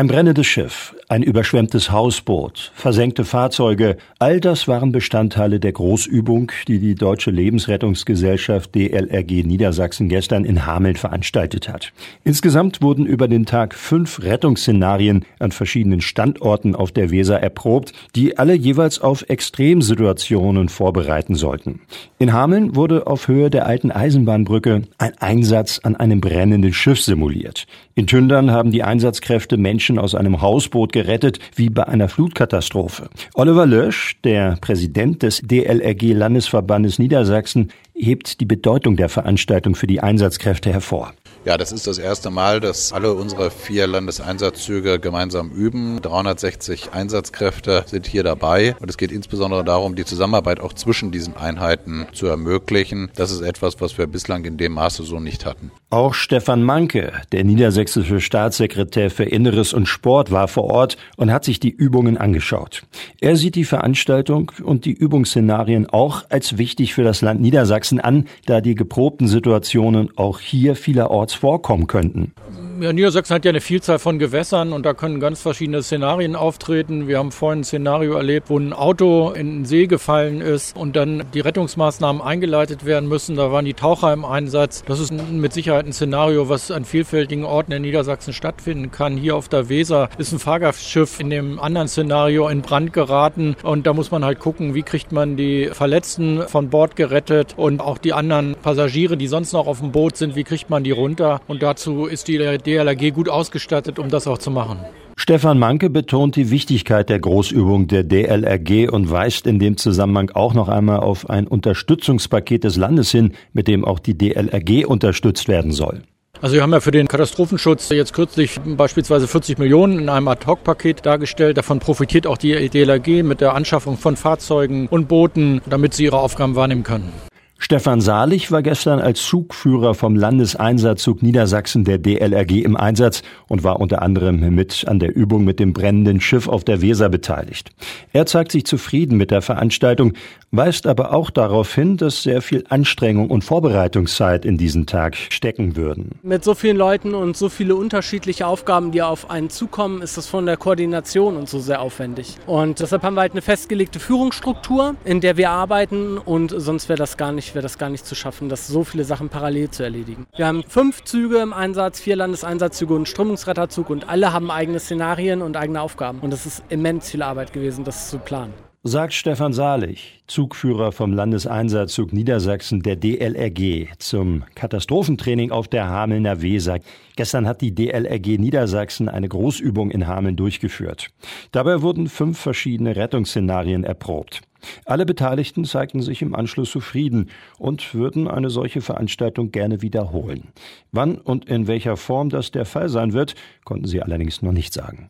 Ein brennendes Schiff, ein überschwemmtes Hausboot, versenkte Fahrzeuge, all das waren Bestandteile der Großübung, die die Deutsche Lebensrettungsgesellschaft DLRG Niedersachsen gestern in Hameln veranstaltet hat. Insgesamt wurden über den Tag fünf Rettungsszenarien an verschiedenen Standorten auf der Weser erprobt, die alle jeweils auf Extremsituationen vorbereiten sollten. In Hameln wurde auf Höhe der alten Eisenbahnbrücke ein Einsatz an einem brennenden Schiff simuliert. In Tündern haben die Einsatzkräfte Menschen aus einem Hausboot gerettet, wie bei einer Flutkatastrophe. Oliver Lösch, der Präsident des DLRG Landesverbandes Niedersachsen, hebt die Bedeutung der Veranstaltung für die Einsatzkräfte hervor. Ja, das ist das erste Mal, dass alle unsere vier Landeseinsatzzüge gemeinsam üben. 360 Einsatzkräfte sind hier dabei und es geht insbesondere darum, die Zusammenarbeit auch zwischen diesen Einheiten zu ermöglichen. Das ist etwas, was wir bislang in dem Maße so nicht hatten. Auch Stefan Manke, der niedersächsische Staatssekretär für Inneres und Sport, war vor Ort und hat sich die Übungen angeschaut. Er sieht die Veranstaltung und die Übungsszenarien auch als wichtig für das Land Niedersachsen an, da die geprobten Situationen auch hier vielerorts vorkommen könnten. Ja, Niedersachsen hat ja eine Vielzahl von Gewässern und da können ganz verschiedene Szenarien auftreten. Wir haben vorhin ein Szenario erlebt, wo ein Auto in den See gefallen ist und dann die Rettungsmaßnahmen eingeleitet werden müssen. Da waren die Taucher im Einsatz. Das ist mit Sicherheit ein Szenario, was an vielfältigen Orten in Niedersachsen stattfinden kann. Hier auf der Weser ist ein Fahrgastschiff in dem anderen Szenario in Brand geraten und da muss man halt gucken, wie kriegt man die Verletzten von Bord gerettet und auch die anderen Passagiere, die sonst noch auf dem Boot sind, wie kriegt man die runter? Und dazu ist die DLRG gut ausgestattet, um das auch zu machen. Stefan Manke betont die Wichtigkeit der Großübung der DLRG und weist in dem Zusammenhang auch noch einmal auf ein Unterstützungspaket des Landes hin, mit dem auch die DLRG unterstützt werden soll. Also wir haben ja für den Katastrophenschutz jetzt kürzlich beispielsweise 40 Millionen in einem Ad-Hoc-Paket dargestellt. Davon profitiert auch die DLRG mit der Anschaffung von Fahrzeugen und Booten, damit sie ihre Aufgaben wahrnehmen können. Stefan Salich war gestern als Zugführer vom Landeseinsatzzug Niedersachsen der DLRG im Einsatz und war unter anderem mit an der Übung mit dem brennenden Schiff auf der Weser beteiligt. Er zeigt sich zufrieden mit der Veranstaltung, weist aber auch darauf hin, dass sehr viel Anstrengung und Vorbereitungszeit in diesen Tag stecken würden. Mit so vielen Leuten und so viele unterschiedliche Aufgaben, die auf einen zukommen, ist das von der Koordination und so sehr aufwendig. Und deshalb haben wir halt eine festgelegte Führungsstruktur, in der wir arbeiten und sonst wäre das gar nicht wäre das gar nicht zu schaffen, das so viele Sachen parallel zu erledigen. Wir haben fünf Züge im Einsatz, vier Landeseinsatzzüge und Strömungsretterzug und alle haben eigene Szenarien und eigene Aufgaben. Und es ist immens viel Arbeit gewesen, das zu planen. Sagt Stefan Salig, Zugführer vom Landeseinsatzzug Niedersachsen der DLRG zum Katastrophentraining auf der Hamelner Weser. Gestern hat die DLRG Niedersachsen eine Großübung in Hameln durchgeführt. Dabei wurden fünf verschiedene Rettungsszenarien erprobt. Alle Beteiligten zeigten sich im Anschluss zufrieden und würden eine solche Veranstaltung gerne wiederholen. Wann und in welcher Form das der Fall sein wird, konnten sie allerdings noch nicht sagen.